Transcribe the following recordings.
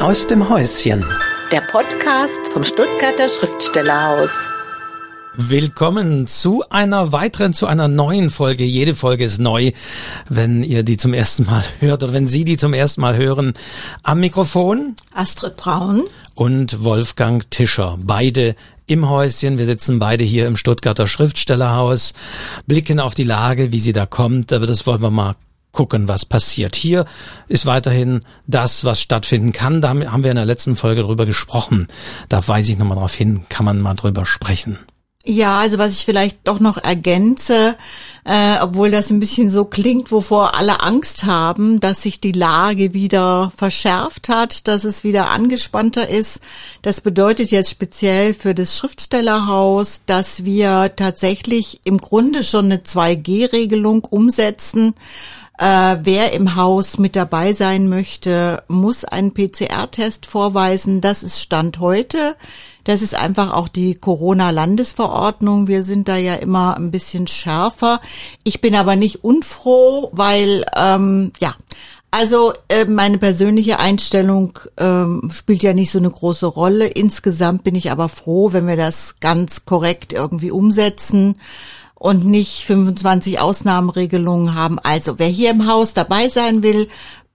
aus dem Häuschen. Der Podcast vom Stuttgarter Schriftstellerhaus. Willkommen zu einer weiteren, zu einer neuen Folge. Jede Folge ist neu, wenn ihr die zum ersten Mal hört oder wenn Sie die zum ersten Mal hören. Am Mikrofon Astrid Braun und Wolfgang Tischer. Beide im Häuschen. Wir sitzen beide hier im Stuttgarter Schriftstellerhaus, blicken auf die Lage, wie sie da kommt. Aber das wollen wir mal gucken, was passiert. Hier ist weiterhin das, was stattfinden kann. Da haben wir in der letzten Folge drüber gesprochen. Da weise ich nochmal drauf hin, kann man mal drüber sprechen. Ja, also was ich vielleicht doch noch ergänze, äh, obwohl das ein bisschen so klingt, wovor alle Angst haben, dass sich die Lage wieder verschärft hat, dass es wieder angespannter ist. Das bedeutet jetzt speziell für das Schriftstellerhaus, dass wir tatsächlich im Grunde schon eine 2G-Regelung umsetzen äh, wer im Haus mit dabei sein möchte, muss einen PCR-Test vorweisen. Das ist Stand heute. Das ist einfach auch die Corona-Landesverordnung. Wir sind da ja immer ein bisschen schärfer. Ich bin aber nicht unfroh, weil ähm, ja, also äh, meine persönliche Einstellung ähm, spielt ja nicht so eine große Rolle. Insgesamt bin ich aber froh, wenn wir das ganz korrekt irgendwie umsetzen und nicht 25 Ausnahmeregelungen haben. Also wer hier im Haus dabei sein will,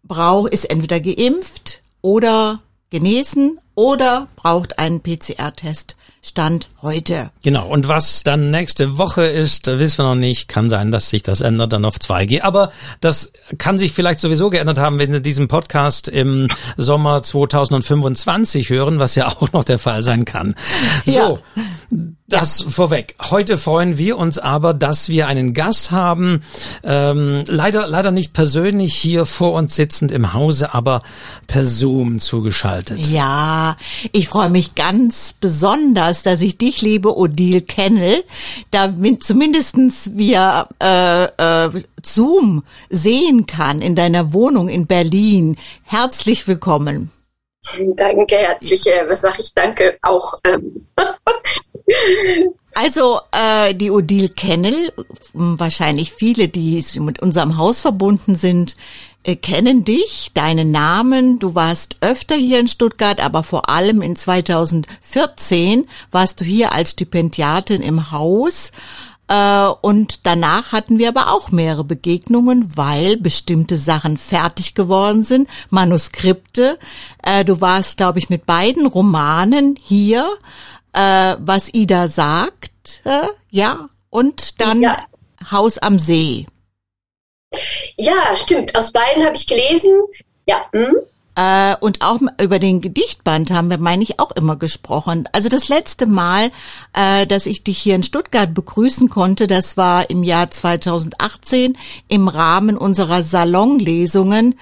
braucht, ist entweder geimpft oder genesen oder braucht einen PCR-Test. Stand heute. Genau. Und was dann nächste Woche ist, wissen wir noch nicht. Kann sein, dass sich das ändert dann auf 2G. Aber das kann sich vielleicht sowieso geändert haben, wenn Sie diesen Podcast im Sommer 2025 hören, was ja auch noch der Fall sein kann. So. Ja. Das ja. vorweg. Heute freuen wir uns aber, dass wir einen Gast haben, ähm, leider leider nicht persönlich hier vor uns sitzend im Hause, aber per Zoom zugeschaltet. Ja, ich freue mich ganz besonders, dass ich dich, liebe Odile, kenne, damit zumindestens wir äh, äh, Zoom sehen kann in deiner Wohnung in Berlin. Herzlich willkommen. Danke, herzlich. Äh, was sag ich? Danke auch. Ähm. Also äh, die Odile Kennel, wahrscheinlich viele, die mit unserem Haus verbunden sind, kennen dich, deinen Namen. Du warst öfter hier in Stuttgart, aber vor allem in 2014 warst du hier als Stipendiatin im Haus. Äh, und danach hatten wir aber auch mehrere Begegnungen, weil bestimmte Sachen fertig geworden sind, Manuskripte. Äh, du warst, glaube ich, mit beiden Romanen hier, äh, was Ida sagt, ja, und dann ja. Haus am See. Ja, stimmt. Aus beiden habe ich gelesen. Ja. Hm? Äh, und auch über den Gedichtband haben wir, meine ich, auch immer gesprochen. Also das letzte Mal, äh, dass ich dich hier in Stuttgart begrüßen konnte, das war im Jahr 2018 im Rahmen unserer Salonlesungen.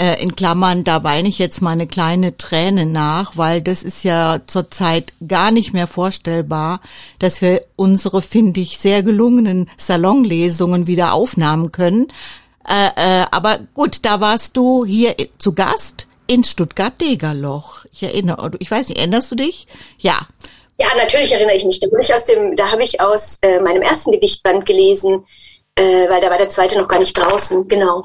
Äh, in Klammern, da weine ich jetzt mal eine kleine Träne nach, weil das ist ja zurzeit gar nicht mehr vorstellbar, dass wir unsere, finde ich, sehr gelungenen Salonlesungen wieder aufnahmen können. Äh, äh, aber gut, da warst du hier zu Gast in Stuttgart-Degerloch. Ich erinnere, ich weiß nicht, erinnerst du dich? Ja. Ja, natürlich erinnere ich mich. Da, ich aus dem, da habe ich aus äh, meinem ersten Gedichtband gelesen, äh, weil da war der zweite noch gar nicht draußen. Genau.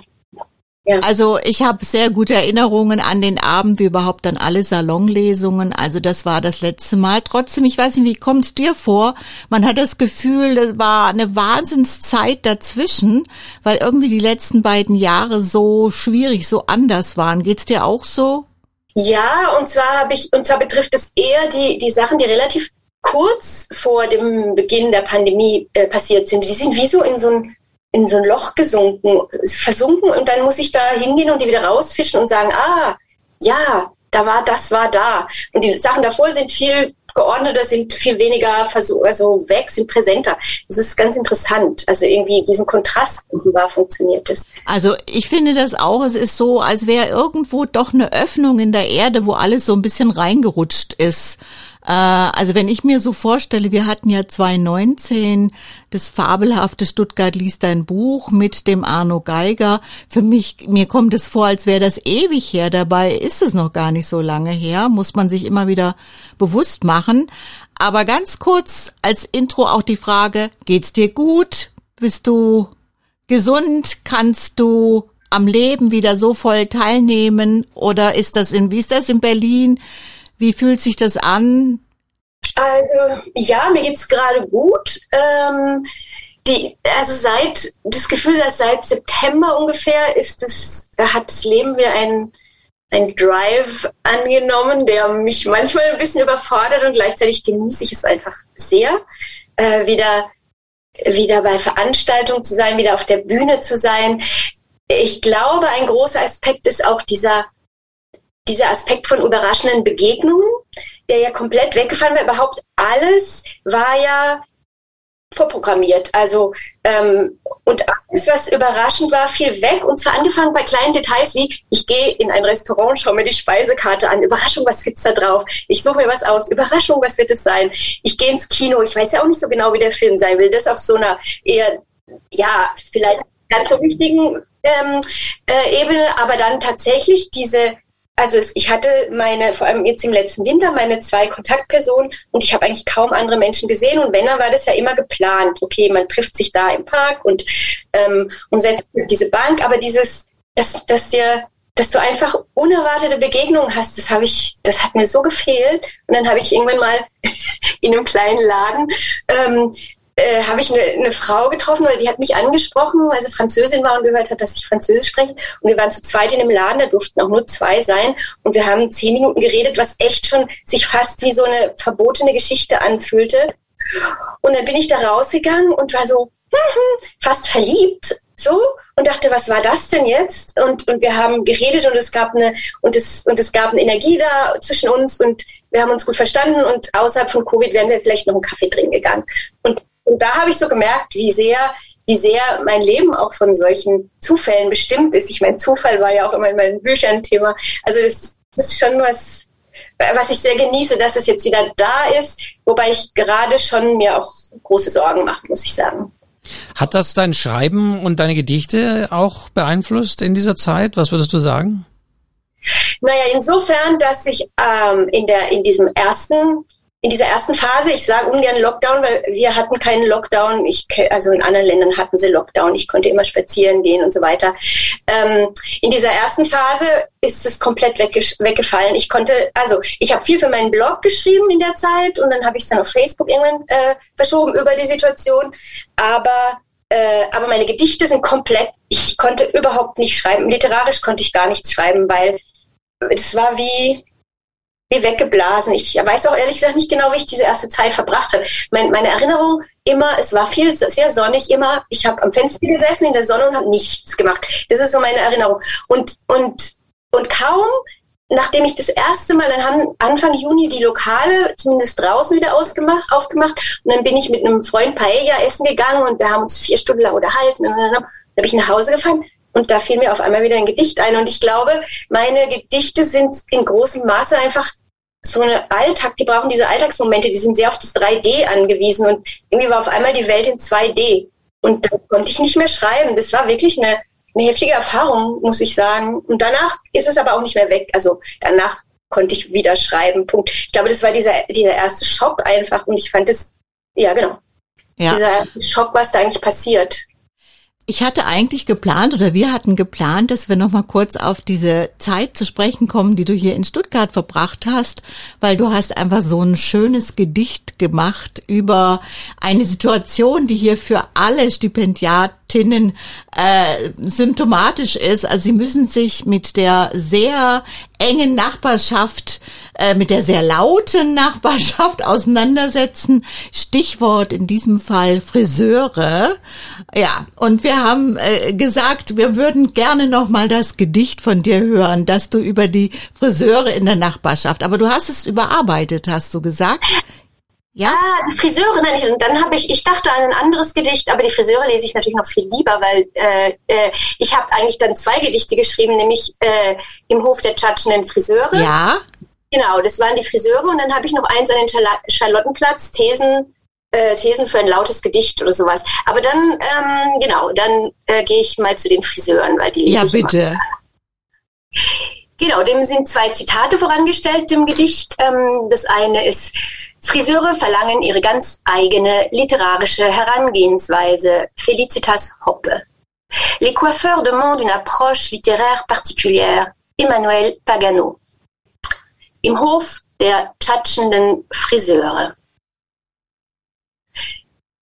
Ja. Also ich habe sehr gute Erinnerungen an den Abend, wie überhaupt dann alle Salonlesungen. Also das war das letzte Mal. Trotzdem, ich weiß nicht, wie kommt es dir vor? Man hat das Gefühl, das war eine Wahnsinnszeit dazwischen, weil irgendwie die letzten beiden Jahre so schwierig, so anders waren. Geht's dir auch so? Ja, und zwar habe ich, und zwar betrifft es eher die die Sachen, die relativ kurz vor dem Beginn der Pandemie äh, passiert sind. Die sind wie so in so ein in so ein Loch gesunken, versunken und dann muss ich da hingehen und die wieder rausfischen und sagen, ah, ja, da war, das war da. Und die Sachen davor sind viel geordneter, sind viel weniger also weg, sind präsenter. Das ist ganz interessant. Also irgendwie diesen Kontrast war funktioniert es. Also ich finde das auch, es ist so, als wäre irgendwo doch eine Öffnung in der Erde, wo alles so ein bisschen reingerutscht ist. Äh, also wenn ich mir so vorstelle, wir hatten ja 2019 das fabelhafte Stuttgart liest ein Buch mit dem Arno Geiger. Für mich, mir kommt es vor, als wäre das ewig her. Dabei ist es noch gar nicht so lange her. Muss man sich immer wieder bewusst machen. Aber ganz kurz als Intro auch die Frage, geht's dir gut? Bist du gesund? Kannst du am Leben wieder so voll teilnehmen? Oder ist das in, wie ist das in Berlin? Wie fühlt sich das an? Also ja, mir geht's gerade gut. Ähm, die, also seit das Gefühl, dass seit September ungefähr ist es, hat das Leben mir ein ein Drive angenommen, der mich manchmal ein bisschen überfordert und gleichzeitig genieße ich es einfach sehr, äh, wieder wieder bei Veranstaltungen zu sein, wieder auf der Bühne zu sein. Ich glaube, ein großer Aspekt ist auch dieser dieser Aspekt von überraschenden Begegnungen, der ja komplett weggefallen war. Überhaupt alles war ja vorprogrammiert. Also ähm, und alles, was überraschend war, fiel weg. Und zwar angefangen bei kleinen Details wie, ich gehe in ein Restaurant, schaue mir die Speisekarte an. Überraschung, was gibt's da drauf? Ich suche mir was aus. Überraschung, was wird es sein? Ich gehe ins Kino. Ich weiß ja auch nicht so genau, wie der Film sein will. Das auf so einer eher, ja, vielleicht ganz so wichtigen ähm, äh, Ebene, aber dann tatsächlich diese also ich hatte meine, vor allem jetzt im letzten Winter, meine zwei Kontaktpersonen und ich habe eigentlich kaum andere Menschen gesehen. Und wenn, dann war das ja immer geplant. Okay, man trifft sich da im Park und, ähm, und setzt diese Bank, aber dieses, dass, dass dir dass du einfach unerwartete Begegnungen hast, das habe ich, das hat mir so gefehlt. Und dann habe ich irgendwann mal in einem kleinen Laden ähm, äh, habe ich eine, eine Frau getroffen oder die hat mich angesprochen, weil sie Französin war und gehört hat, dass ich Französisch spreche. Und wir waren zu zweit in dem Laden, da durften auch nur zwei sein. Und wir haben zehn Minuten geredet, was echt schon sich fast wie so eine verbotene Geschichte anfühlte. Und dann bin ich da rausgegangen und war so fast verliebt so und dachte, was war das denn jetzt? Und, und wir haben geredet und es gab eine und es und es gab eine Energie da zwischen uns und wir haben uns gut verstanden und außerhalb von Covid wären wir vielleicht noch einen Kaffee trinken gegangen. Und und da habe ich so gemerkt, wie sehr, wie sehr mein Leben auch von solchen Zufällen bestimmt ist. Ich meine, Zufall war ja auch immer in meinen Büchern Thema. Also das, das ist schon was, was ich sehr genieße, dass es jetzt wieder da ist, wobei ich gerade schon mir auch große Sorgen mache, muss ich sagen. Hat das dein Schreiben und deine Gedichte auch beeinflusst in dieser Zeit? Was würdest du sagen? Naja, insofern, dass ich ähm, in, der, in diesem ersten in dieser ersten Phase, ich sage ungern Lockdown, weil wir hatten keinen Lockdown. Ich, also in anderen Ländern hatten sie Lockdown. Ich konnte immer spazieren gehen und so weiter. Ähm, in dieser ersten Phase ist es komplett weggefallen. Ich konnte, also ich habe viel für meinen Blog geschrieben in der Zeit und dann habe ich es dann auf Facebook irgendwann äh, verschoben über die Situation. Aber äh, aber meine Gedichte sind komplett, ich konnte überhaupt nicht schreiben. Literarisch konnte ich gar nichts schreiben, weil es war wie, wie weggeblasen. Ich weiß auch ehrlich gesagt nicht genau, wie ich diese erste Zeit verbracht habe. Mein, meine Erinnerung immer, es war viel sehr sonnig, immer, ich habe am Fenster gesessen in der Sonne und habe nichts gemacht. Das ist so meine Erinnerung. Und, und, und kaum, nachdem ich das erste Mal, dann haben Anfang Juni die Lokale zumindest draußen wieder ausgemacht, aufgemacht und dann bin ich mit einem Freund Paella essen gegangen und wir haben uns vier Stunden lang unterhalten und dann, bin ich nach Hause gefahren und da fiel mir auf einmal wieder ein Gedicht ein. Und ich glaube, meine Gedichte sind in großem Maße einfach so eine Alltag, die brauchen diese Alltagsmomente, die sind sehr auf das 3D angewiesen und irgendwie war auf einmal die Welt in 2D und da konnte ich nicht mehr schreiben. Das war wirklich eine, eine heftige Erfahrung, muss ich sagen. Und danach ist es aber auch nicht mehr weg. Also danach konnte ich wieder schreiben. Punkt. Ich glaube, das war dieser, dieser erste Schock einfach und ich fand es, ja genau, ja. dieser Schock, was da eigentlich passiert. Ich hatte eigentlich geplant oder wir hatten geplant, dass wir noch mal kurz auf diese Zeit zu sprechen kommen, die du hier in Stuttgart verbracht hast, weil du hast einfach so ein schönes Gedicht gemacht über eine Situation, die hier für alle Stipendiatinnen äh, symptomatisch ist. Also sie müssen sich mit der sehr engen Nachbarschaft, äh, mit der sehr lauten Nachbarschaft auseinandersetzen. Stichwort in diesem Fall Friseure. Ja, und wir haben äh, gesagt, wir würden gerne noch mal das Gedicht von dir hören, dass du über die Friseure in der Nachbarschaft. Aber du hast es überarbeitet, hast du gesagt? Ja, ah, die Friseure nenne ich. Und dann habe ich, ich dachte an ein anderes Gedicht, aber die Friseure lese ich natürlich noch viel lieber, weil äh, äh, ich habe eigentlich dann zwei Gedichte geschrieben, nämlich äh, im Hof der tschatschenden Friseure. Ja. Genau, das waren die Friseure und dann habe ich noch eins an den Charlottenplatz, Thesen, äh, Thesen für ein lautes Gedicht oder sowas. Aber dann, ähm, genau, dann äh, gehe ich mal zu den Friseuren, weil die Ja, bitte. Genau, dem sind zwei Zitate vorangestellt, dem Gedicht. Ähm, das eine ist Friseure verlangen ihre ganz eigene literarische Herangehensweise. Felicitas Hoppe. Les coiffeurs demandent une approche littéraire particulière. Emmanuel Pagano. Im Hof der tschatschenden Friseure.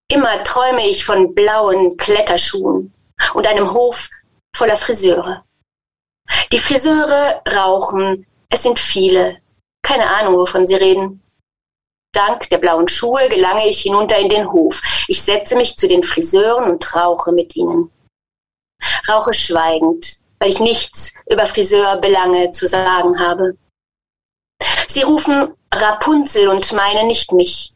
Immer träume ich von blauen Kletterschuhen und einem Hof voller Friseure. Die Friseure rauchen, es sind viele, keine Ahnung, wovon sie reden. Dank der blauen Schuhe gelange ich hinunter in den Hof. Ich setze mich zu den Friseuren und rauche mit ihnen. Rauche schweigend, weil ich nichts über Friseurbelange zu sagen habe. Sie rufen Rapunzel und meinen nicht mich.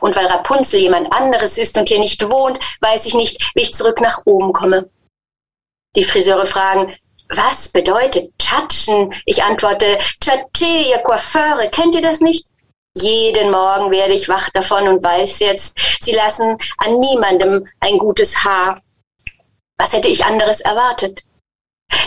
Und weil Rapunzel jemand anderes ist und hier nicht wohnt, weiß ich nicht, wie ich zurück nach oben komme. Die Friseure fragen, was bedeutet Tschatschen? Ich antworte, Tschatschee, ihr Coiffeure, kennt ihr das nicht? Jeden Morgen werde ich wach davon und weiß jetzt, sie lassen an niemandem ein gutes Haar. Was hätte ich anderes erwartet?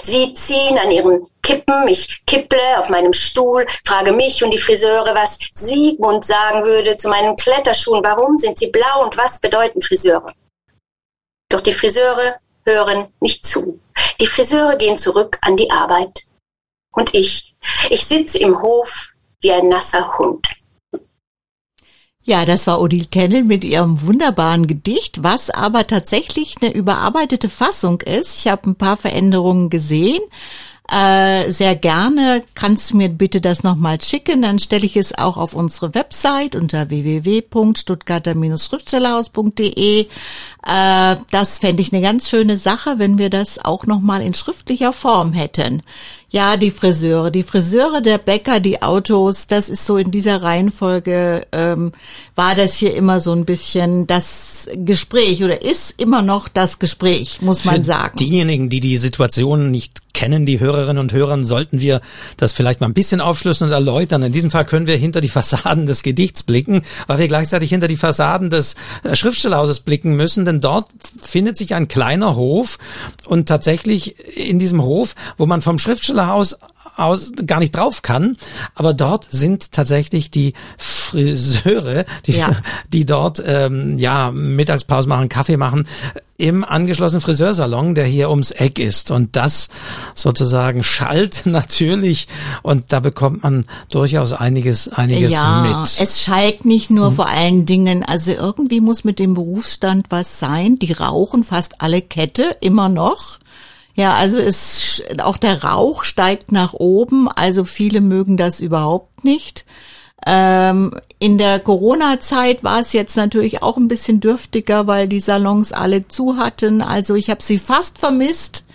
Sie ziehen an ihren Kippen, ich kipple auf meinem Stuhl, frage mich und die Friseure, was Siegmund sagen würde zu meinen Kletterschuhen. Warum sind sie blau und was bedeuten Friseure? Doch die Friseure hören nicht zu. Die Friseure gehen zurück an die Arbeit. Und ich, ich sitze im Hof wie ein nasser Hund. Ja, das war Odile Kennel mit ihrem wunderbaren Gedicht, was aber tatsächlich eine überarbeitete Fassung ist. Ich habe ein paar Veränderungen gesehen. Äh, sehr gerne kannst du mir bitte das nochmal schicken, dann stelle ich es auch auf unsere Website unter www.stuttgarter-schriftstellerhaus.de. Äh, das fände ich eine ganz schöne Sache, wenn wir das auch nochmal in schriftlicher Form hätten. Ja, die Friseure, die Friseure, der Bäcker, die Autos, das ist so in dieser Reihenfolge, ähm, war das hier immer so ein bisschen das Gespräch oder ist immer noch das Gespräch, muss man sagen. Diejenigen, die die Situation nicht kennen, die Hörerinnen und Hörer, sollten wir das vielleicht mal ein bisschen aufschlüsseln und erläutern. In diesem Fall können wir hinter die Fassaden des Gedichts blicken, weil wir gleichzeitig hinter die Fassaden des äh, Schriftstellerhauses blicken müssen, denn dort findet sich ein kleiner Hof und tatsächlich in diesem Hof, wo man vom Schriftsteller Haus aus gar nicht drauf kann, aber dort sind tatsächlich die Friseure, die, ja. die dort ähm, ja Mittagspause machen, Kaffee machen im angeschlossenen Friseursalon, der hier ums Eck ist und das sozusagen schallt natürlich und da bekommt man durchaus einiges einiges ja, mit. Es schallt nicht nur hm. vor allen Dingen, also irgendwie muss mit dem Berufsstand was sein. Die rauchen fast alle Kette immer noch. Ja, also es, auch der Rauch steigt nach oben, also viele mögen das überhaupt nicht. Ähm, in der Corona-Zeit war es jetzt natürlich auch ein bisschen dürftiger, weil die Salons alle zu hatten. Also ich habe sie fast vermisst,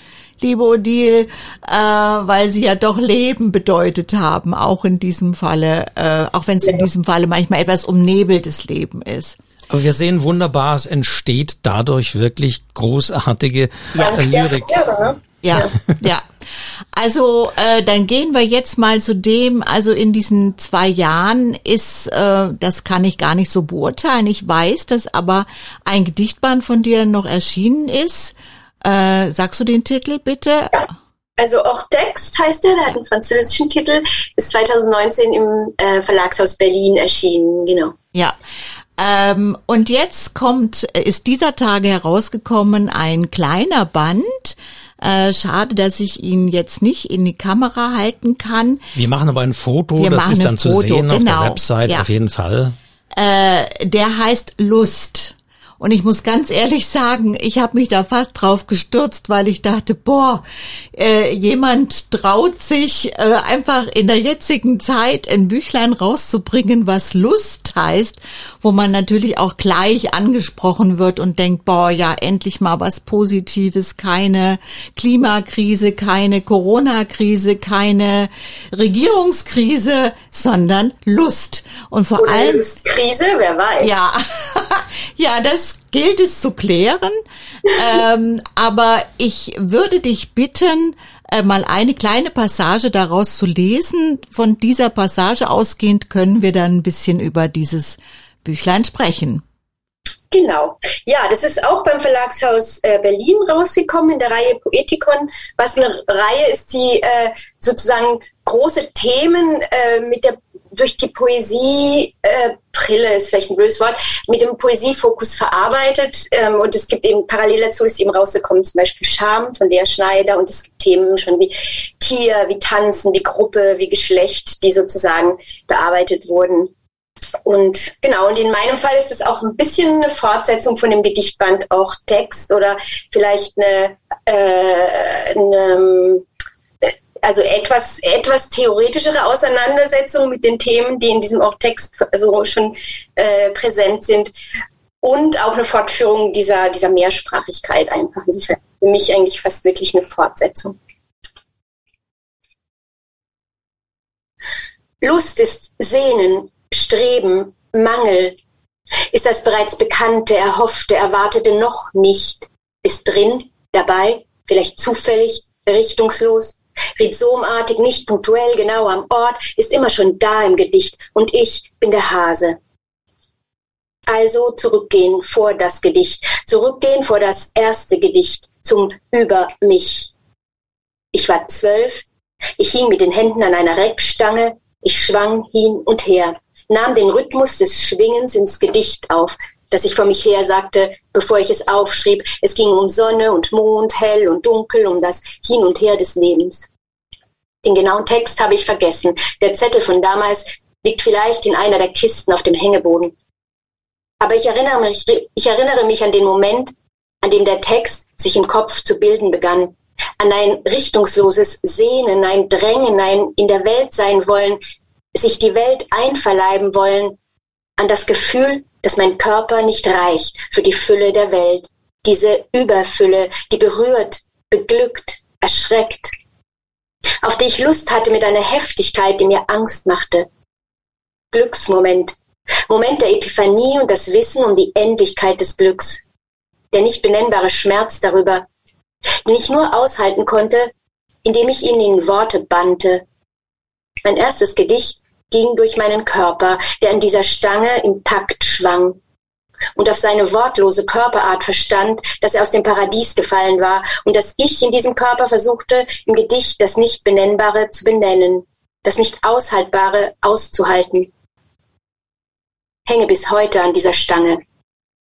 liebe Odile, äh, weil sie ja doch Leben bedeutet haben, auch in diesem Falle, äh, auch wenn es in diesem Falle manchmal etwas umnebeltes Leben ist. Aber wir sehen wunderbar, es entsteht dadurch wirklich großartige ja. Äh, Lyrik. Ja, ja. ja. Also äh, dann gehen wir jetzt mal zu dem, also in diesen zwei Jahren ist, äh, das kann ich gar nicht so beurteilen. Ich weiß, dass aber ein Gedichtband von dir noch erschienen ist. Äh, sagst du den Titel bitte? Ja. Also auch Text heißt er, der hat einen französischen Titel, ist 2019 im äh, Verlagshaus Berlin erschienen, genau. Ja, ähm, und jetzt kommt, ist dieser Tage herausgekommen ein kleiner Band. Äh, schade, dass ich ihn jetzt nicht in die Kamera halten kann. Wir machen aber ein Foto, Wir das ist dann Foto, zu sehen genau. auf der genau. Website ja. auf jeden Fall. Äh, der heißt Lust. Und ich muss ganz ehrlich sagen, ich habe mich da fast drauf gestürzt, weil ich dachte, boah, äh, jemand traut sich äh, einfach in der jetzigen Zeit ein Büchlein rauszubringen, was Lust heißt, wo man natürlich auch gleich angesprochen wird und denkt, boah, ja, endlich mal was Positives, keine Klimakrise, keine Corona-Krise, keine Regierungskrise, sondern Lust. Und vor Oder allem Lustkrise, wer weiß. Ja, ja, das gilt es zu klären. ähm, aber ich würde dich bitten, mal eine kleine Passage daraus zu lesen. Von dieser Passage ausgehend können wir dann ein bisschen über dieses Büchlein sprechen. Genau. Ja, das ist auch beim Verlagshaus äh, Berlin rausgekommen in der Reihe Poetikon, was eine Reihe ist, die äh, sozusagen große Themen äh, mit der durch die Poesie, äh, Brille ist vielleicht ein blödes Wort, mit dem Poesiefokus verarbeitet. Ähm, und es gibt eben parallel dazu ist eben rausgekommen zum Beispiel Scham von Lea Schneider und es gibt Themen schon wie Tier, wie Tanzen, wie Gruppe, wie Geschlecht, die sozusagen bearbeitet wurden. Und genau, und in meinem Fall ist es auch ein bisschen eine Fortsetzung von dem Gedichtband, auch Text oder vielleicht eine, äh, eine also etwas, etwas theoretischere Auseinandersetzung mit den Themen, die in diesem Text also schon äh, präsent sind. Und auch eine Fortführung dieser, dieser Mehrsprachigkeit einfach. Also für mich eigentlich fast wirklich eine Fortsetzung. Lust ist Sehnen, Streben, Mangel. Ist das bereits Bekannte, Erhoffte, Erwartete noch nicht? Ist drin, dabei, vielleicht zufällig, richtungslos? Rhizomartig, nicht punktuell, genau am Ort, ist immer schon da im Gedicht. Und ich bin der Hase. Also zurückgehen vor das Gedicht, zurückgehen vor das erste Gedicht, zum Über mich. Ich war zwölf, ich hing mit den Händen an einer Reckstange, ich schwang hin und her, nahm den Rhythmus des Schwingens ins Gedicht auf, das ich vor mich her sagte, bevor ich es aufschrieb. Es ging um Sonne und Mond, hell und dunkel, um das Hin und Her des Lebens. Den genauen Text habe ich vergessen. Der Zettel von damals liegt vielleicht in einer der Kisten auf dem Hängeboden. Aber ich erinnere mich, ich erinnere mich an den Moment, an dem der Text sich im Kopf zu bilden begann. An ein richtungsloses Sehnen, ein Drängen, ein in der Welt sein wollen, sich die Welt einverleiben wollen, an das Gefühl, dass mein Körper nicht reicht für die Fülle der Welt. Diese Überfülle, die berührt, beglückt, erschreckt, auf die ich Lust hatte mit einer Heftigkeit, die mir Angst machte. Glücksmoment, Moment der Epiphanie und das Wissen um die Endlichkeit des Glücks, der nicht benennbare Schmerz darüber, den ich nur aushalten konnte, indem ich ihn in Worte bannte. Mein erstes Gedicht ging durch meinen Körper, der an dieser Stange im Takt schwang und auf seine wortlose Körperart verstand, dass er aus dem Paradies gefallen war und dass ich in diesem Körper versuchte, im Gedicht das nicht Benennbare zu benennen, das nicht Aushaltbare auszuhalten. Hänge bis heute an dieser Stange,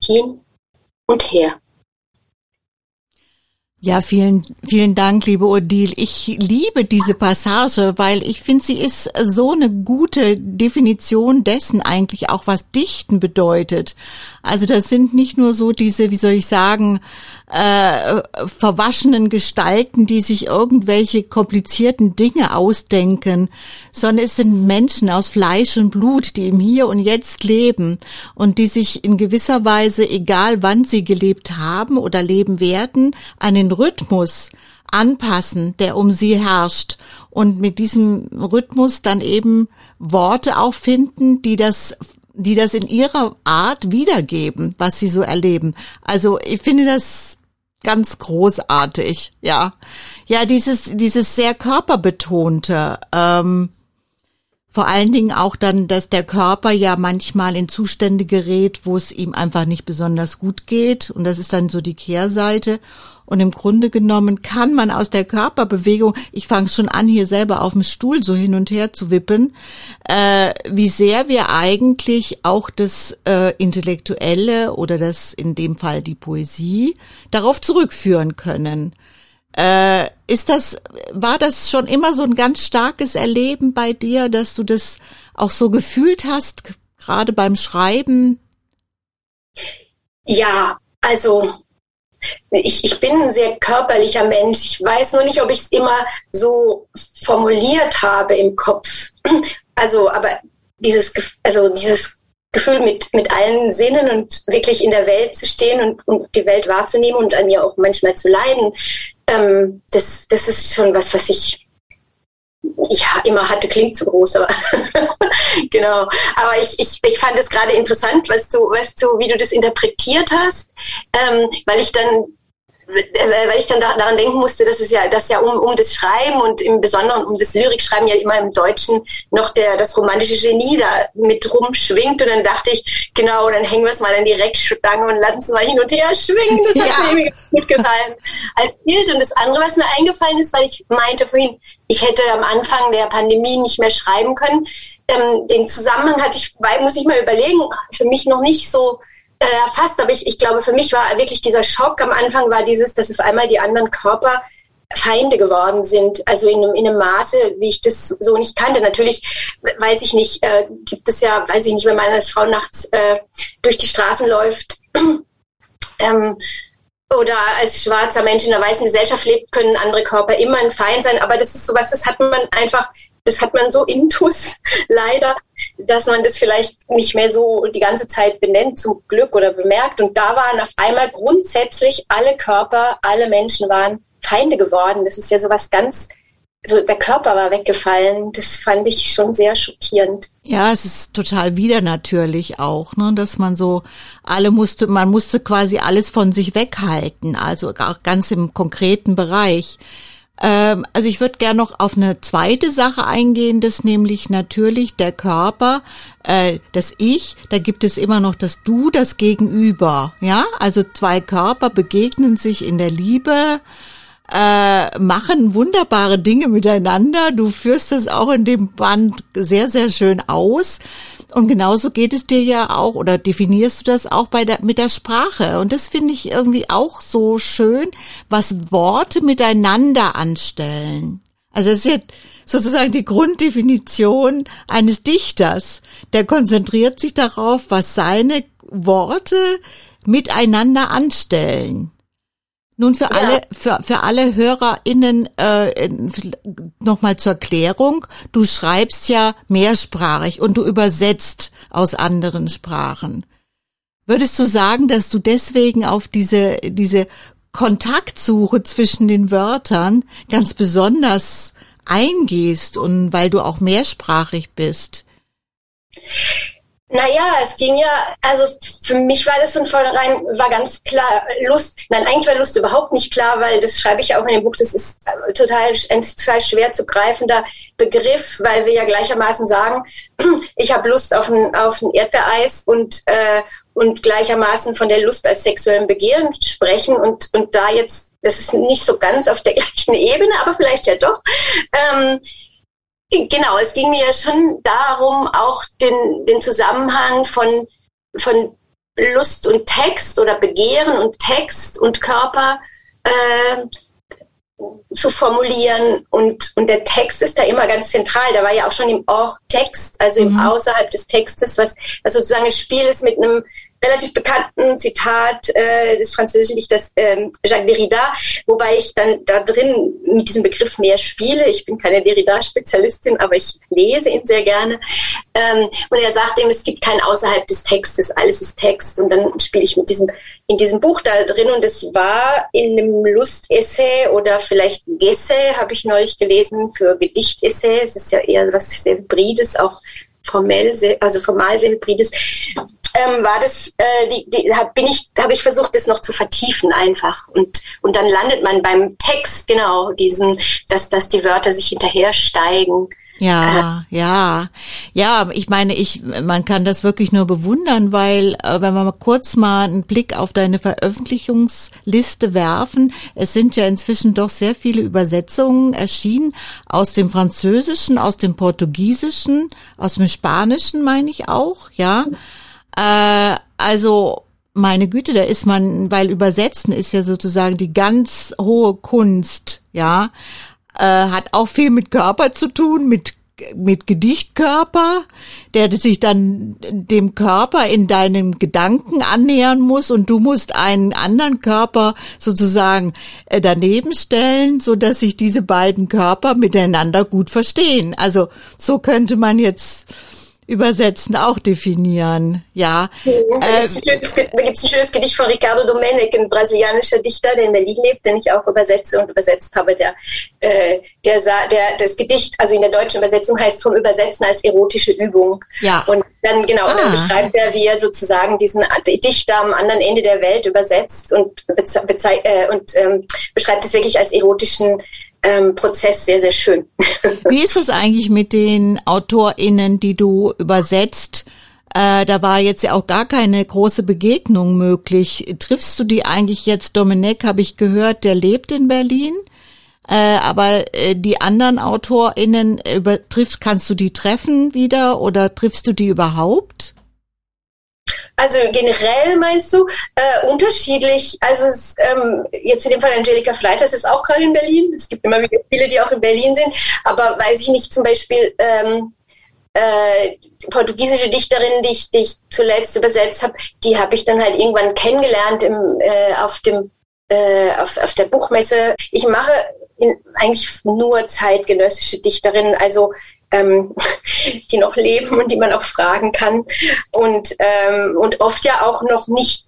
hin und her. Ja, vielen, vielen Dank, liebe Odile. Ich liebe diese Passage, weil ich finde, sie ist so eine gute Definition dessen eigentlich auch, was Dichten bedeutet. Also das sind nicht nur so diese, wie soll ich sagen, äh, verwaschenen Gestalten, die sich irgendwelche komplizierten Dinge ausdenken, sondern es sind Menschen aus Fleisch und Blut, die im Hier und Jetzt leben und die sich in gewisser Weise, egal wann sie gelebt haben oder leben werden, an den Rhythmus anpassen, der um sie herrscht und mit diesem Rhythmus dann eben Worte auch finden, die das die das in ihrer Art wiedergeben, was sie so erleben. Also ich finde das ganz großartig, ja. Ja, dieses, dieses sehr körperbetonte, ähm, vor allen Dingen auch dann, dass der Körper ja manchmal in Zustände gerät, wo es ihm einfach nicht besonders gut geht. Und das ist dann so die Kehrseite. Und im Grunde genommen kann man aus der Körperbewegung, ich fange schon an, hier selber auf dem Stuhl so hin und her zu wippen, äh, wie sehr wir eigentlich auch das äh, Intellektuelle oder das in dem Fall die Poesie darauf zurückführen können. Äh, ist das, war das schon immer so ein ganz starkes Erleben bei dir, dass du das auch so gefühlt hast, gerade beim Schreiben? Ja, also ich, ich bin ein sehr körperlicher Mensch. Ich weiß nur nicht, ob ich es immer so formuliert habe im Kopf. Also, aber dieses, also dieses Gefühl mit, mit allen Sinnen und wirklich in der Welt zu stehen und, und die Welt wahrzunehmen und an ihr auch manchmal zu leiden, ähm, das, das ist schon was, was ich ja, immer hatte, klingt zu groß, aber genau. Aber ich, ich, ich fand es gerade interessant, was du, was du, wie du das interpretiert hast, ähm, weil ich dann weil ich dann daran denken musste, dass es ja, dass ja um, um das Schreiben und im Besonderen um das Lyrikschreiben ja immer im Deutschen noch der, das romantische Genie da mit rumschwingt. Und dann dachte ich, genau, dann hängen wir es mal an die Reckstange und lassen es mal hin und her schwingen. Das hat ja. mir gut gefallen als Bild. Und das andere, was mir eingefallen ist, weil ich meinte vorhin, ich hätte am Anfang der Pandemie nicht mehr schreiben können. Ähm, den Zusammenhang hatte ich, muss ich mal überlegen, für mich noch nicht so äh, fast, aber ich, ich glaube, für mich war wirklich dieser Schock am Anfang war dieses, dass auf einmal die anderen Körper Feinde geworden sind, also in, in einem Maße, wie ich das so nicht kannte. Natürlich weiß ich nicht, äh, gibt es ja, weiß ich nicht, wenn meine Frau nachts äh, durch die Straßen läuft ähm, oder als schwarzer Mensch in einer weißen Gesellschaft lebt, können andere Körper immer ein Feind sein. Aber das ist sowas, das hat man einfach, das hat man so intus leider, dass man das vielleicht nicht mehr so die ganze Zeit benennt, zum Glück oder bemerkt. Und da waren auf einmal grundsätzlich alle Körper, alle Menschen waren Feinde geworden. Das ist ja sowas ganz, also der Körper war weggefallen. Das fand ich schon sehr schockierend. Ja, es ist total wieder natürlich auch, ne, dass man so alle musste, man musste quasi alles von sich weghalten, also auch ganz im konkreten Bereich. Ähm, also ich würde gerne noch auf eine zweite Sache eingehen, das nämlich natürlich der Körper, äh, das Ich, da gibt es immer noch das Du, das Gegenüber. Ja, also zwei Körper begegnen sich in der Liebe, äh, machen wunderbare Dinge miteinander. Du führst es auch in dem Band sehr, sehr schön aus. Und genauso geht es dir ja auch oder definierst du das auch bei der, mit der Sprache. Und das finde ich irgendwie auch so schön, was Worte miteinander anstellen. Also das ist jetzt sozusagen die Grunddefinition eines Dichters. Der konzentriert sich darauf, was seine Worte miteinander anstellen. Nun für ja. alle für, für alle HörerInnen äh, nochmal zur Klärung. Du schreibst ja mehrsprachig und du übersetzt aus anderen Sprachen. Würdest du sagen, dass du deswegen auf diese, diese Kontaktsuche zwischen den Wörtern ganz besonders eingehst und weil du auch mehrsprachig bist? Naja, es ging ja, also für mich war das von vornherein, war ganz klar Lust. Nein, eigentlich war Lust überhaupt nicht klar, weil das schreibe ich auch in dem Buch, das ist total, ein total schwer zu greifender Begriff, weil wir ja gleichermaßen sagen, ich habe Lust auf ein, auf ein Erdbeereis und, äh, und gleichermaßen von der Lust als sexuellem Begehren sprechen und, und da jetzt, das ist nicht so ganz auf der gleichen Ebene, aber vielleicht ja doch. Ähm, Genau, es ging mir schon darum, auch den, den Zusammenhang von, von Lust und Text oder Begehren und Text und Körper äh, zu formulieren. Und, und der Text ist da immer ganz zentral. Da war ja auch schon im Or-Text, also im mhm. Außerhalb des Textes, was, was sozusagen ein Spiel ist mit einem relativ bekannten Zitat äh, des französischen Dichters ähm, Jacques Derrida, wobei ich dann da drin mit diesem Begriff mehr spiele. Ich bin keine Derrida-Spezialistin, aber ich lese ihn sehr gerne. Ähm, und er sagt eben, es gibt kein außerhalb des Textes, alles ist Text. Und dann spiele ich mit diesem in diesem Buch da drin und es war in einem Lustessay oder vielleicht Gessay, habe ich neulich gelesen, für Gedichtessay. Es ist ja eher was sehr Hybrides, auch formell, also formal sehr Hybrides ähm, war das, äh, die, die, hab, bin ich, habe ich versucht, das noch zu vertiefen einfach. Und, und dann landet man beim Text, genau, diesen, dass, dass die Wörter sich hinterher steigen. Ja, äh, ja, ja. Ich meine, ich, man kann das wirklich nur bewundern, weil äh, wenn wir mal kurz mal einen Blick auf deine Veröffentlichungsliste werfen, es sind ja inzwischen doch sehr viele Übersetzungen erschienen aus dem Französischen, aus dem Portugiesischen, aus dem Spanischen, meine ich auch, ja. Äh, also meine Güte, da ist man, weil Übersetzen ist ja sozusagen die ganz hohe Kunst, ja, äh, hat auch viel mit Körper zu tun, mit mit Gedichtkörper, der sich dann dem Körper in deinen Gedanken annähern muss und du musst einen anderen Körper sozusagen äh, daneben stellen, so dass sich diese beiden Körper miteinander gut verstehen. Also so könnte man jetzt Übersetzen auch definieren, ja. Da gibt es ein schönes Gedicht von Ricardo Domenic, ein brasilianischer Dichter, der in Berlin lebt, den ich auch übersetze und übersetzt habe. Der, äh, der, der das Gedicht, also in der deutschen Übersetzung heißt vom Übersetzen als erotische Übung. Ja. Und dann genau, ah. dann beschreibt er, wie er sozusagen diesen Dichter am anderen Ende der Welt übersetzt und, äh, und ähm, beschreibt es wirklich als erotischen ähm, Prozess sehr, sehr schön. Wie ist es eigentlich mit den AutorInnen, die du übersetzt? Äh, da war jetzt ja auch gar keine große Begegnung möglich. Triffst du die eigentlich jetzt? Dominik, habe ich gehört, der lebt in Berlin. Äh, aber äh, die anderen AutorInnen über, triffst, kannst du die treffen wieder oder triffst du die überhaupt? Also generell meinst du äh, unterschiedlich. Also es, ähm, jetzt in dem Fall Angelika Fleiters ist auch gerade in Berlin. Es gibt immer wieder viele, die auch in Berlin sind. Aber weiß ich nicht, zum Beispiel ähm, äh, portugiesische Dichterin, die ich, die ich zuletzt übersetzt habe, die habe ich dann halt irgendwann kennengelernt im, äh, auf dem äh, auf, auf der Buchmesse. Ich mache in, eigentlich nur zeitgenössische Dichterinnen, also ähm, die noch leben und die man auch fragen kann. Und, ähm, und oft ja auch noch nicht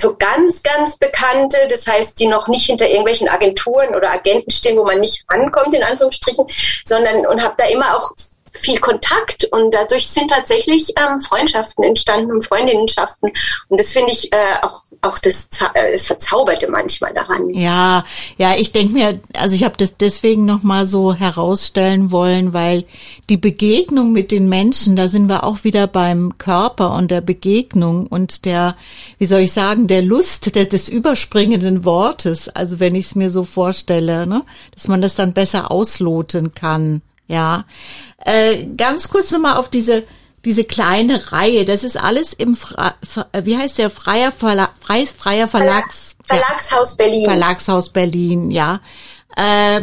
so ganz, ganz bekannte, das heißt, die noch nicht hinter irgendwelchen Agenturen oder Agenten stehen, wo man nicht rankommt, in Anführungsstrichen, sondern und habe da immer auch viel Kontakt und dadurch sind tatsächlich ähm, Freundschaften entstanden und Freundinnenschaften. Und das finde ich äh, auch auch das, äh, das Verzauberte manchmal daran. Ja, ja, ich denke mir, also ich habe das deswegen nochmal so herausstellen wollen, weil die Begegnung mit den Menschen, da sind wir auch wieder beim Körper und der Begegnung und der, wie soll ich sagen, der Lust der, des überspringenden Wortes. Also wenn ich es mir so vorstelle, ne, dass man das dann besser ausloten kann. Ja, äh, ganz kurz nochmal auf diese diese kleine Reihe. Das ist alles im, Fra wie heißt der, Freier, Verla Freies, Freier Verlags, Verlagshaus Berlin. Verlagshaus Berlin, ja. Äh,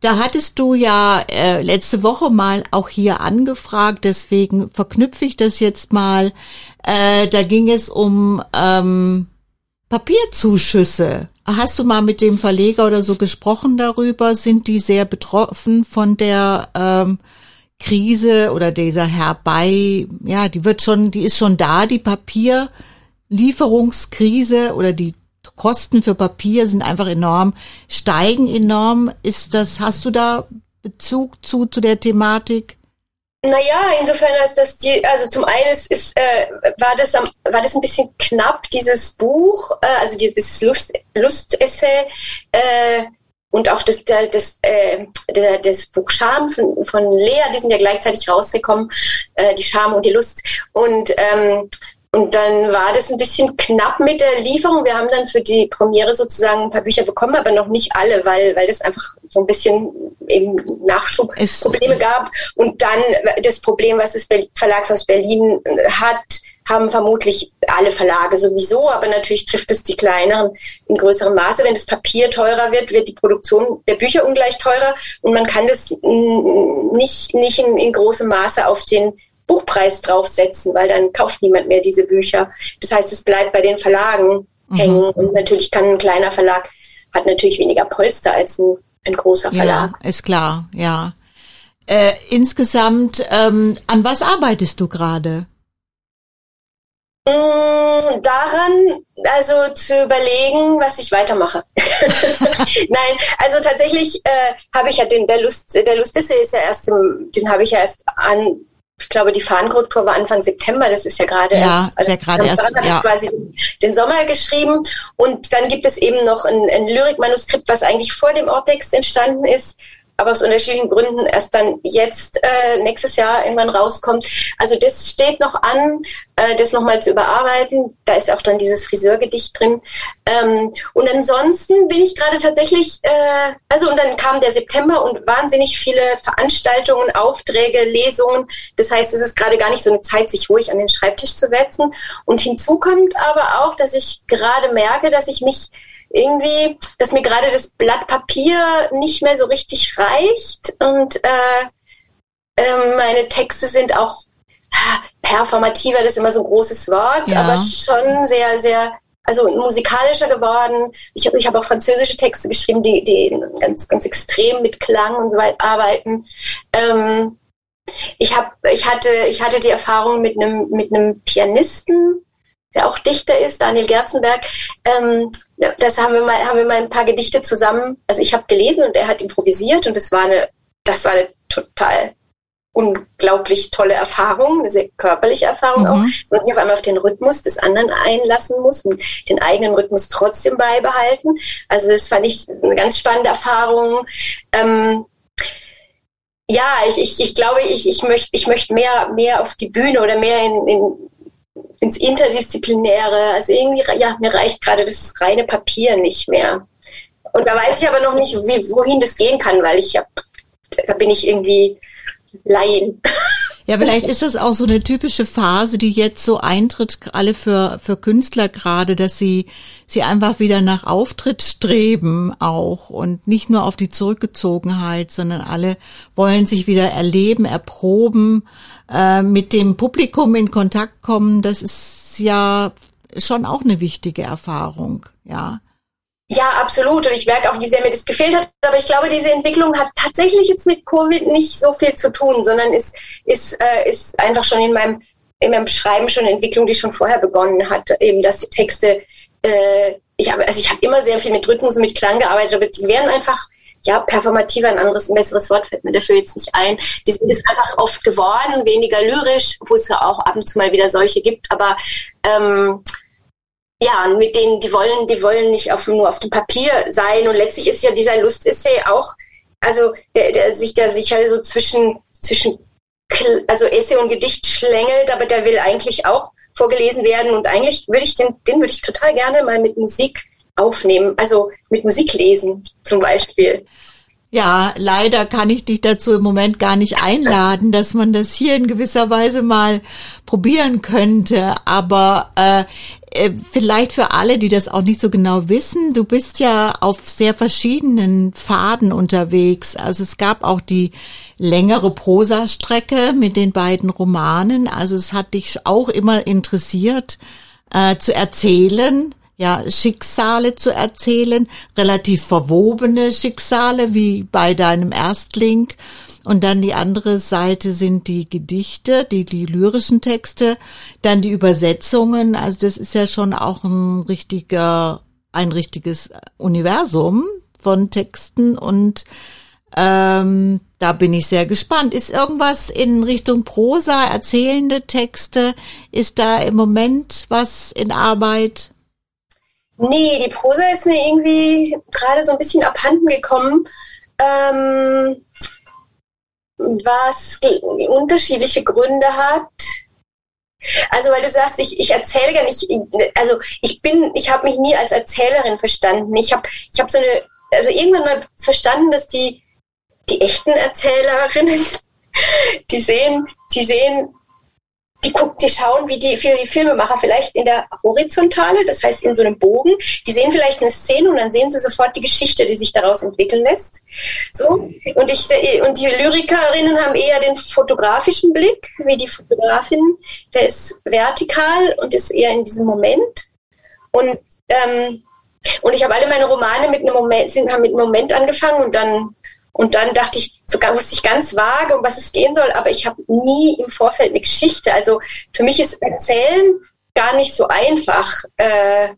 da hattest du ja äh, letzte Woche mal auch hier angefragt, deswegen verknüpfe ich das jetzt mal. Äh, da ging es um ähm, Papierzuschüsse. Hast du mal mit dem Verleger oder so gesprochen darüber? Sind die sehr betroffen von der ähm, Krise oder dieser herbei, ja, die wird schon, die ist schon da, die Papierlieferungskrise oder die Kosten für Papier sind einfach enorm, steigen enorm. Ist das, hast du da Bezug zu, zu der Thematik? Naja, insofern als das die, also zum einen ist, ist äh, war das am, war das ein bisschen knapp, dieses Buch, äh, also dieses Lust, Lustessay, äh, und auch das, das, äh, das Buch Scham von, von Lea, die sind ja gleichzeitig rausgekommen, äh, die Scham und die Lust. Und, ähm, und dann war das ein bisschen knapp mit der Lieferung. Wir haben dann für die Premiere sozusagen ein paar Bücher bekommen, aber noch nicht alle, weil, weil das einfach so ein bisschen eben Nachschubprobleme gab. Und dann das Problem, was das Verlagshaus Berlin hat, haben vermutlich alle Verlage sowieso, aber natürlich trifft es die kleineren in größerem Maße. Wenn das Papier teurer wird, wird die Produktion der Bücher ungleich teurer und man kann das nicht, nicht in, in großem Maße auf den Buchpreis draufsetzen, weil dann kauft niemand mehr diese Bücher. Das heißt, es bleibt bei den Verlagen mhm. hängen und natürlich kann ein kleiner Verlag hat natürlich weniger Polster als ein, ein großer Verlag. Ja, ist klar, ja. Äh, insgesamt, ähm, an was arbeitest du gerade? Mm, daran, also zu überlegen, was ich weitermache. Nein, also tatsächlich äh, habe ich ja den, der Lust, der Lustisse ist ja erst, im, den habe ich ja erst an, ich glaube, die Fahnenkorrektur war Anfang September, das ist ja gerade ja, erst, also ja gerade erst, ja. quasi den Sommer geschrieben und dann gibt es eben noch ein, ein Lyrikmanuskript, was eigentlich vor dem Ortext entstanden ist, aber aus unterschiedlichen Gründen erst dann jetzt äh, nächstes Jahr irgendwann rauskommt. Also das steht noch an, äh, das nochmal zu überarbeiten. Da ist auch dann dieses Friseurgedicht drin. Ähm, und ansonsten bin ich gerade tatsächlich, äh, also und dann kam der September und wahnsinnig viele Veranstaltungen, Aufträge, Lesungen. Das heißt, es ist gerade gar nicht so eine Zeit, sich ruhig an den Schreibtisch zu setzen. Und hinzu kommt aber auch, dass ich gerade merke, dass ich mich irgendwie, dass mir gerade das Blatt Papier nicht mehr so richtig reicht und äh, äh, meine Texte sind auch ah, performativer, das ist immer so ein großes Wort, ja. aber schon sehr, sehr, also musikalischer geworden. Ich habe ich hab auch französische Texte geschrieben, die, die ganz, ganz extrem mit Klang und so weiter arbeiten. Ähm, ich habe, ich hatte, ich hatte die Erfahrung mit einem mit einem Pianisten, der auch Dichter ist, Daniel Gerzenberg. Ähm, das haben wir mal, haben wir mal ein paar Gedichte zusammen. Also ich habe gelesen und er hat improvisiert und das war eine, das war eine total unglaublich tolle Erfahrung, eine sehr körperliche Erfahrung mhm. auch, man sich auf einmal auf den Rhythmus des anderen einlassen muss und den eigenen Rhythmus trotzdem beibehalten. Also das fand ich eine ganz spannende Erfahrung. Ähm, ja, ich, ich, ich glaube, ich, ich möchte ich möchte mehr, mehr auf die Bühne oder mehr in, in, ins Interdisziplinäre. Also irgendwie, ja, mir reicht gerade das reine Papier nicht mehr. Und da weiß ich aber noch nicht, wie, wohin das gehen kann, weil ich hab, da bin ich irgendwie Laien. Ja, vielleicht ist das auch so eine typische Phase, die jetzt so eintritt, alle für, für Künstler gerade, dass sie, sie einfach wieder nach Auftritt streben auch und nicht nur auf die Zurückgezogenheit, sondern alle wollen sich wieder erleben, erproben, äh, mit dem Publikum in Kontakt kommen. Das ist ja schon auch eine wichtige Erfahrung, ja. Ja, absolut. Und ich merke auch, wie sehr mir das gefehlt hat. Aber ich glaube, diese Entwicklung hat tatsächlich jetzt mit Covid nicht so viel zu tun, sondern ist, ist, äh, ist einfach schon in meinem, in meinem Schreiben schon eine Entwicklung, die schon vorher begonnen hat. Eben, dass die Texte, äh, ich habe, also ich habe immer sehr viel mit Rhythmus und mit Klang gearbeitet, aber die werden einfach ja, performativer, ein anderes, ein besseres Wort fällt mir dafür jetzt nicht ein. Die sind es einfach oft geworden, weniger lyrisch, wo es ja auch ab und zu mal wieder solche gibt, aber ähm, ja, mit denen, die wollen, die wollen nicht auf, nur auf dem Papier sein. Und letztlich ist ja dieser Lustessay auch, also der, der sich da sicher so zwischen, zwischen, also Essay und Gedicht schlängelt, aber der will eigentlich auch vorgelesen werden. Und eigentlich würde ich den, den würde ich total gerne mal mit Musik aufnehmen, also mit Musik lesen zum Beispiel. Ja, leider kann ich dich dazu im Moment gar nicht einladen, dass man das hier in gewisser Weise mal probieren könnte. Aber äh, äh, vielleicht für alle, die das auch nicht so genau wissen, du bist ja auf sehr verschiedenen Pfaden unterwegs. Also es gab auch die längere Prosastrecke mit den beiden Romanen. Also es hat dich auch immer interessiert äh, zu erzählen ja, Schicksale zu erzählen, relativ verwobene Schicksale wie bei deinem Erstling. Und dann die andere Seite sind die Gedichte, die, die lyrischen Texte, dann die Übersetzungen. Also das ist ja schon auch ein richtiger, ein richtiges Universum von Texten und ähm, da bin ich sehr gespannt. Ist irgendwas in Richtung Prosa, erzählende Texte? Ist da im Moment was in Arbeit? Nee, die Prosa ist mir irgendwie gerade so ein bisschen abhanden gekommen. Ähm, was unterschiedliche Gründe hat. Also weil du sagst, ich, ich erzähle gar nicht, also ich bin, ich habe mich nie als Erzählerin verstanden. Ich habe ich hab so eine, also irgendwann mal verstanden, dass die, die echten Erzählerinnen, die sehen, die sehen die gucken, die schauen, wie die, viele die Filmemacher vielleicht in der Horizontale, das heißt in so einem Bogen, die sehen vielleicht eine Szene und dann sehen sie sofort die Geschichte, die sich daraus entwickeln lässt. So. Und ich, und die Lyrikerinnen haben eher den fotografischen Blick, wie die Fotografin. Der ist vertikal und ist eher in diesem Moment. Und, ähm, und ich habe alle meine Romane mit einem Moment, sind, haben mit einem Moment angefangen und dann und dann dachte ich, sogar wusste ich ganz vage, um was es gehen soll, aber ich habe nie im Vorfeld eine Geschichte. Also für mich ist Erzählen gar nicht so einfach. Äh,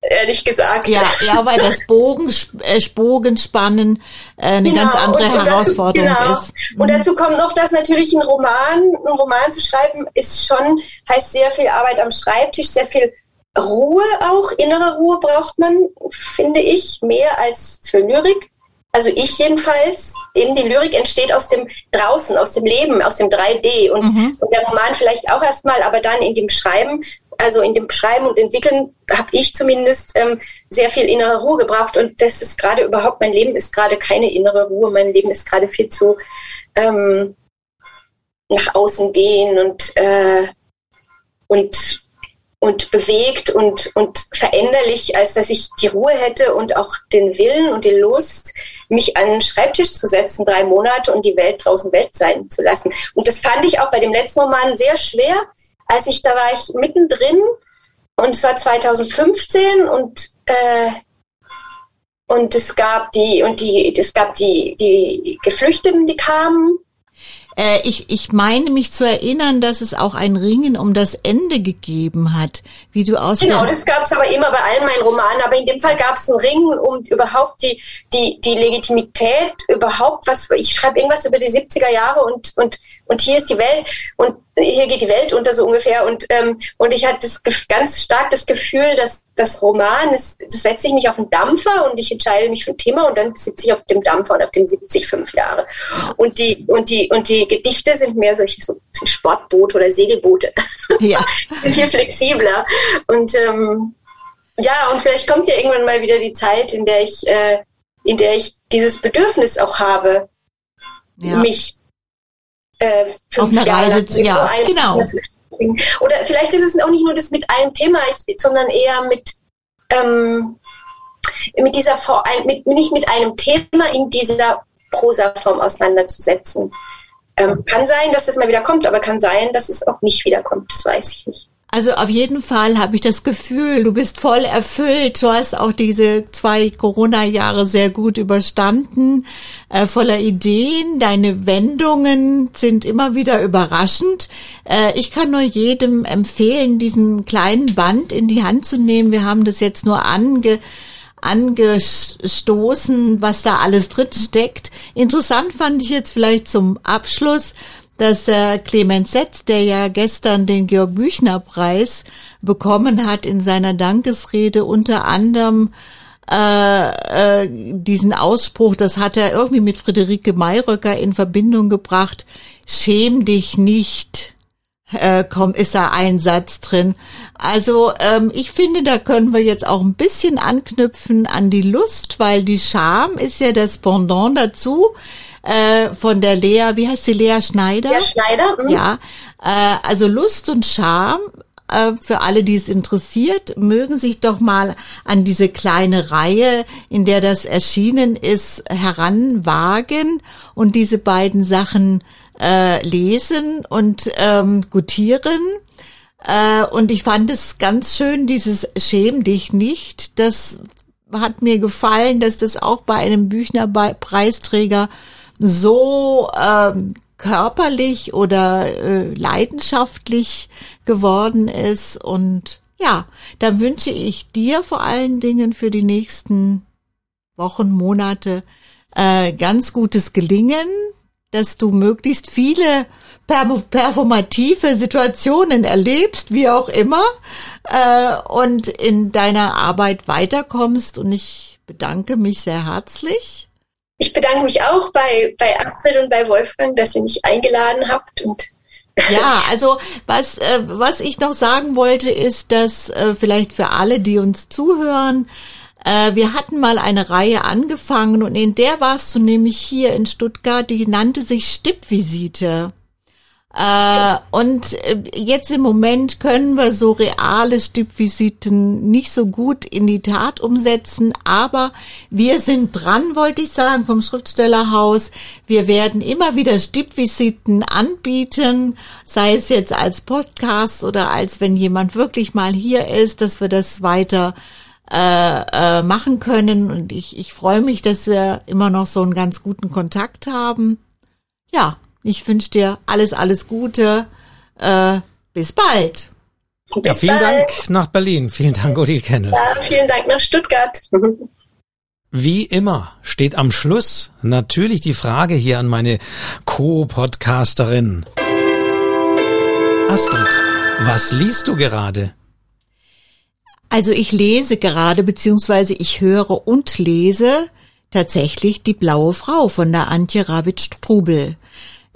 ehrlich gesagt. Ja, ja, weil das Bogen, äh, Bogenspannen äh, eine genau, ganz andere und, Herausforderung genau. ist. Mhm. Und dazu kommt noch, dass natürlich ein Roman, ein Roman zu schreiben, ist schon, heißt sehr viel Arbeit am Schreibtisch, sehr viel Ruhe auch, innere Ruhe braucht man, finde ich, mehr als für Lyrik also ich jedenfalls, eben die Lyrik entsteht aus dem draußen, aus dem Leben, aus dem 3D und, mhm. und der Roman vielleicht auch erstmal, aber dann in dem Schreiben, also in dem Schreiben und Entwickeln habe ich zumindest ähm, sehr viel innere Ruhe gebraucht. Und das ist gerade überhaupt, mein Leben ist gerade keine innere Ruhe, mein Leben ist gerade viel zu ähm, nach außen gehen und, äh, und und bewegt und, und veränderlich, als dass ich die Ruhe hätte und auch den Willen und die Lust, mich an den Schreibtisch zu setzen, drei Monate und die Welt draußen Welt sein zu lassen. Und das fand ich auch bei dem letzten Roman sehr schwer, als ich, da war ich mittendrin und es war 2015 und äh, und es gab die und die es gab die die Geflüchteten, die kamen Äh, ich, ich meine mich zu erinnern, dass es auch ein Ringen um das Ende gegeben hat, wie du aus Genau, das gab es aber immer bei allen meinen Romanen. Aber in dem Fall gab es ein Ringen um überhaupt die, die, die Legitimität, überhaupt was. Ich schreibe irgendwas über die 70er Jahre und, und, und hier ist die Welt und hier geht die Welt unter so ungefähr. Und, ähm, und ich hatte das, ganz stark das Gefühl, dass das Roman, das, das setze ich mich auf einen Dampfer und ich entscheide mich für ein Thema und dann sitze ich auf dem Dampfer und auf dem sitze ich fünf Jahre. Und die, und die, und die Gedichte sind mehr solche so Sportboote oder Segelboote. Ja. viel flexibler. Und ähm, ja, und vielleicht kommt ja irgendwann mal wieder die Zeit, in der ich, äh, in der ich dieses Bedürfnis auch habe, ja. mich äh, auf eine Reise zu, ja, genau. Oder vielleicht ist es auch nicht nur das mit einem Thema, ich, sondern eher mit ähm, mit dieser mit, nicht mit einem Thema in dieser Prosaform auseinanderzusetzen. Ähm, kann sein, dass das mal wieder kommt, aber kann sein, dass es auch nicht wiederkommt. Das weiß ich nicht. Also auf jeden Fall habe ich das Gefühl, du bist voll erfüllt. Du hast auch diese zwei Corona-Jahre sehr gut überstanden, äh, voller Ideen. Deine Wendungen sind immer wieder überraschend. Äh, ich kann nur jedem empfehlen, diesen kleinen Band in die Hand zu nehmen. Wir haben das jetzt nur ange angestoßen, was da alles drin steckt. Interessant fand ich jetzt vielleicht zum Abschluss, dass äh, Clemens Setz, der ja gestern den Georg Büchner Preis bekommen hat, in seiner Dankesrede unter anderem äh, äh, diesen Ausspruch, das hat er irgendwie mit Friederike Mayröcker in Verbindung gebracht, schäm dich nicht, äh, komm, ist da ein Satz drin. Also ähm, ich finde, da können wir jetzt auch ein bisschen anknüpfen an die Lust, weil die Scham ist ja das Pendant dazu äh, von der Lea, wie heißt sie, Lea Schneider? Lea Schneider. Mhm. Ja, äh, also Lust und Charme äh, für alle, die es interessiert, mögen sich doch mal an diese kleine Reihe, in der das erschienen ist, heranwagen und diese beiden Sachen äh, lesen und ähm, gutieren. Äh, und ich fand es ganz schön, dieses Schäm dich nicht. Das hat mir gefallen, dass das auch bei einem Büchner-Preisträger so ähm, körperlich oder äh, leidenschaftlich geworden ist. Und ja, dann wünsche ich dir vor allen Dingen für die nächsten Wochen, Monate äh, ganz gutes Gelingen, dass du möglichst viele performative Situationen erlebst, wie auch immer, äh, und in deiner Arbeit weiterkommst. Und ich bedanke mich sehr herzlich ich bedanke mich auch bei, bei Astrid und bei Wolfgang, dass ihr mich eingeladen habt und ja, also was, äh, was ich noch sagen wollte, ist, dass äh, vielleicht für alle, die uns zuhören, äh, wir hatten mal eine Reihe angefangen und in der warst du nämlich hier in Stuttgart, die nannte sich Stippvisite. Äh, und äh, jetzt im Moment können wir so reale Stippvisiten nicht so gut in die Tat umsetzen, aber wir sind dran, wollte ich sagen, vom Schriftstellerhaus. Wir werden immer wieder Stippvisiten anbieten, sei es jetzt als Podcast oder als wenn jemand wirklich mal hier ist, dass wir das weiter äh, äh, machen können. Und ich, ich freue mich, dass wir immer noch so einen ganz guten Kontakt haben. Ja, ich wünsche dir alles, alles Gute. Äh, bis bald. Bis ja, vielen bald. Dank nach Berlin. Vielen Dank, Odile Kennel. Ja, vielen Dank nach Stuttgart. Wie immer steht am Schluss natürlich die Frage hier an meine Co-Podcasterin. Astrid, was liest du gerade? Also ich lese gerade, beziehungsweise ich höre und lese tatsächlich die blaue Frau von der Antje Ravitsch-Strubel.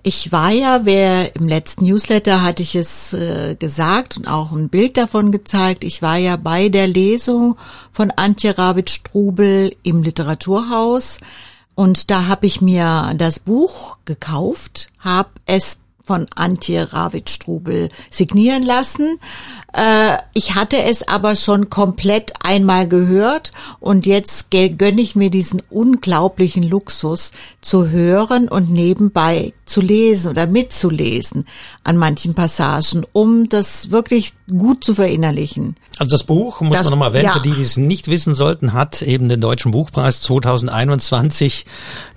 Ich war ja, wer im letzten Newsletter hatte ich es äh, gesagt und auch ein Bild davon gezeigt. Ich war ja bei der Lesung von Antje Ravitsch-Strubel im Literaturhaus und da habe ich mir das Buch gekauft, habe es von Antje Ravitsch-Strubel signieren lassen. Äh, ich hatte es aber schon komplett einmal gehört und jetzt gönne ich mir diesen unglaublichen Luxus zu hören und nebenbei zu lesen oder mitzulesen an manchen Passagen, um das wirklich gut zu verinnerlichen. Also das Buch, muss das, man nochmal erwähnen, ja. für die, die es nicht wissen sollten, hat eben den Deutschen Buchpreis 2021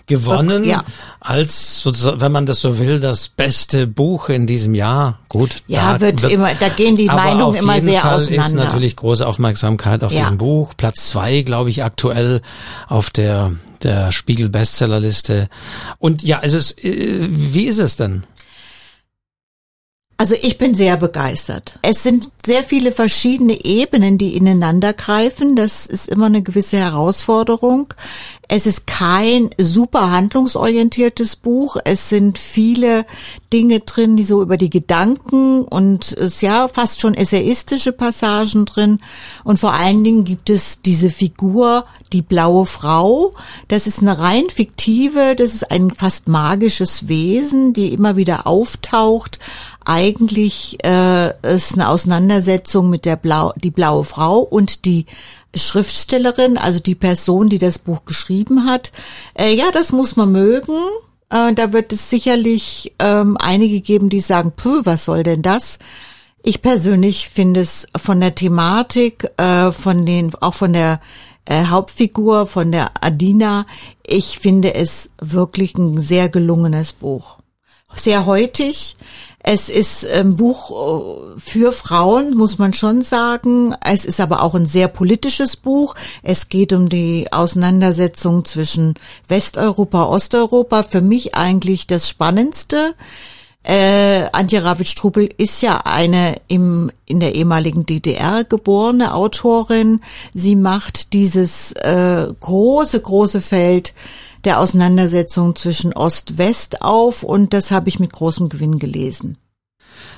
gewonnen ja. als wenn man das so will das beste Buch in diesem Jahr gut ja da, wird immer da gehen die Meinungen immer sehr Fall auseinander ist natürlich große Aufmerksamkeit auf ja. diesem Buch Platz zwei glaube ich aktuell auf der der Spiegel Bestsellerliste und ja es ist äh, wie ist es denn also ich bin sehr begeistert. Es sind sehr viele verschiedene Ebenen, die ineinander greifen. Das ist immer eine gewisse Herausforderung. Es ist kein super handlungsorientiertes Buch. Es sind viele Dinge drin, die so über die Gedanken und es ja fast schon essayistische Passagen drin. Und vor allen Dingen gibt es diese Figur, die blaue Frau. Das ist eine rein fiktive, das ist ein fast magisches Wesen, die immer wieder auftaucht eigentlich äh, ist eine Auseinandersetzung mit der Blau, die blaue Frau und die Schriftstellerin, also die Person, die das Buch geschrieben hat. Äh, ja, das muss man mögen. Äh, da wird es sicherlich ähm, einige geben, die sagen, Puh, was soll denn das? Ich persönlich finde es von der Thematik, äh, von den, auch von der äh, Hauptfigur, von der Adina, ich finde es wirklich ein sehr gelungenes Buch. Sehr heutig, es ist ein Buch äh, für Frauen, muss man schon sagen. Es ist aber auch ein sehr politisches Buch. Es geht um die Auseinandersetzung zwischen Westeuropa, Osteuropa. Für mich eigentlich das Spannendste. Äh, Antje Ravitsch-Trubel ist ja eine im, in der ehemaligen DDR geborene Autorin. Sie macht dieses äh, große, große Feld der Auseinandersetzung zwischen Ost-West auf und das habe ich mit großem Gewinn gelesen.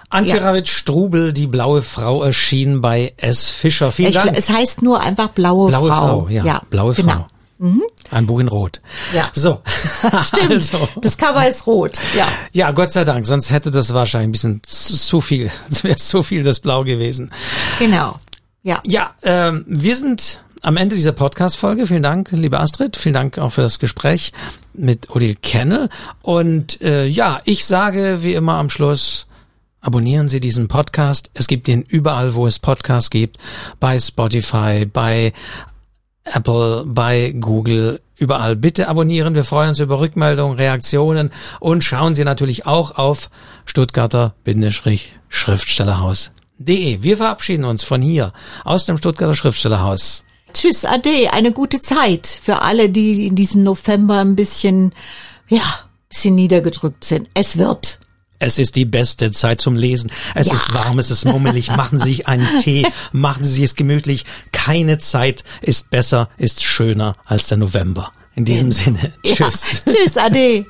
Antje ja. Ravitsch-Strubel, die blaue Frau, erschien bei S. Fischer. Vielen Dank. Es heißt nur einfach blaue, blaue Frau. Frau. Ja, ja blaue genau. Frau. Mhm. Ein Buch in Rot. Ja. So. Stimmt. Also. Das Cover ist rot. Ja. Ja, Gott sei Dank. Sonst hätte das wahrscheinlich ein bisschen zu viel. Es wäre zu viel das Blau gewesen. Genau. Ja. Ja, ähm, wir sind am Ende dieser Podcast-Folge. Vielen Dank, liebe Astrid. Vielen Dank auch für das Gespräch mit Odile Kennel. Und äh, ja, ich sage wie immer am Schluss, abonnieren Sie diesen Podcast. Es gibt ihn überall, wo es Podcasts gibt. Bei Spotify, bei Apple, bei Google, überall. Bitte abonnieren. Wir freuen uns über Rückmeldungen, Reaktionen und schauen Sie natürlich auch auf Stuttgarter-Schriftstellerhaus.de. Wir verabschieden uns von hier aus dem Stuttgarter Schriftstellerhaus. Tschüss, Ade, eine gute Zeit für alle, die in diesem November ein bisschen, ja, bisschen niedergedrückt sind. Es wird. Es ist die beste Zeit zum Lesen. Es ja. ist warm, es ist mummelig. Machen Sie sich einen Tee, machen Sie es gemütlich. Keine Zeit ist besser, ist schöner als der November. In diesem Sinne. Ja. Tschüss. Tschüss, Ade.